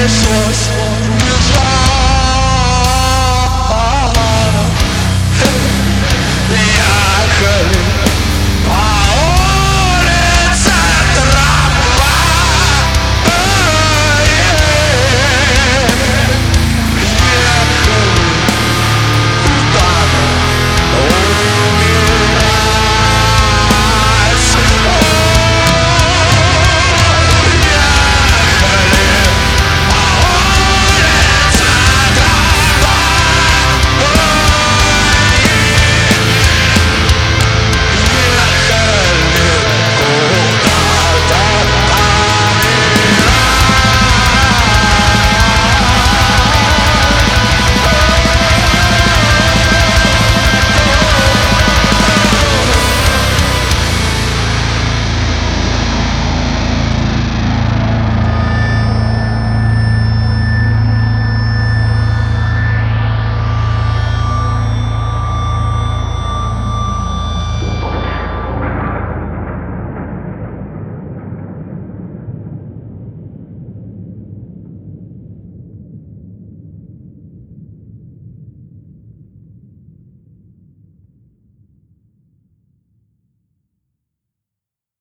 precious.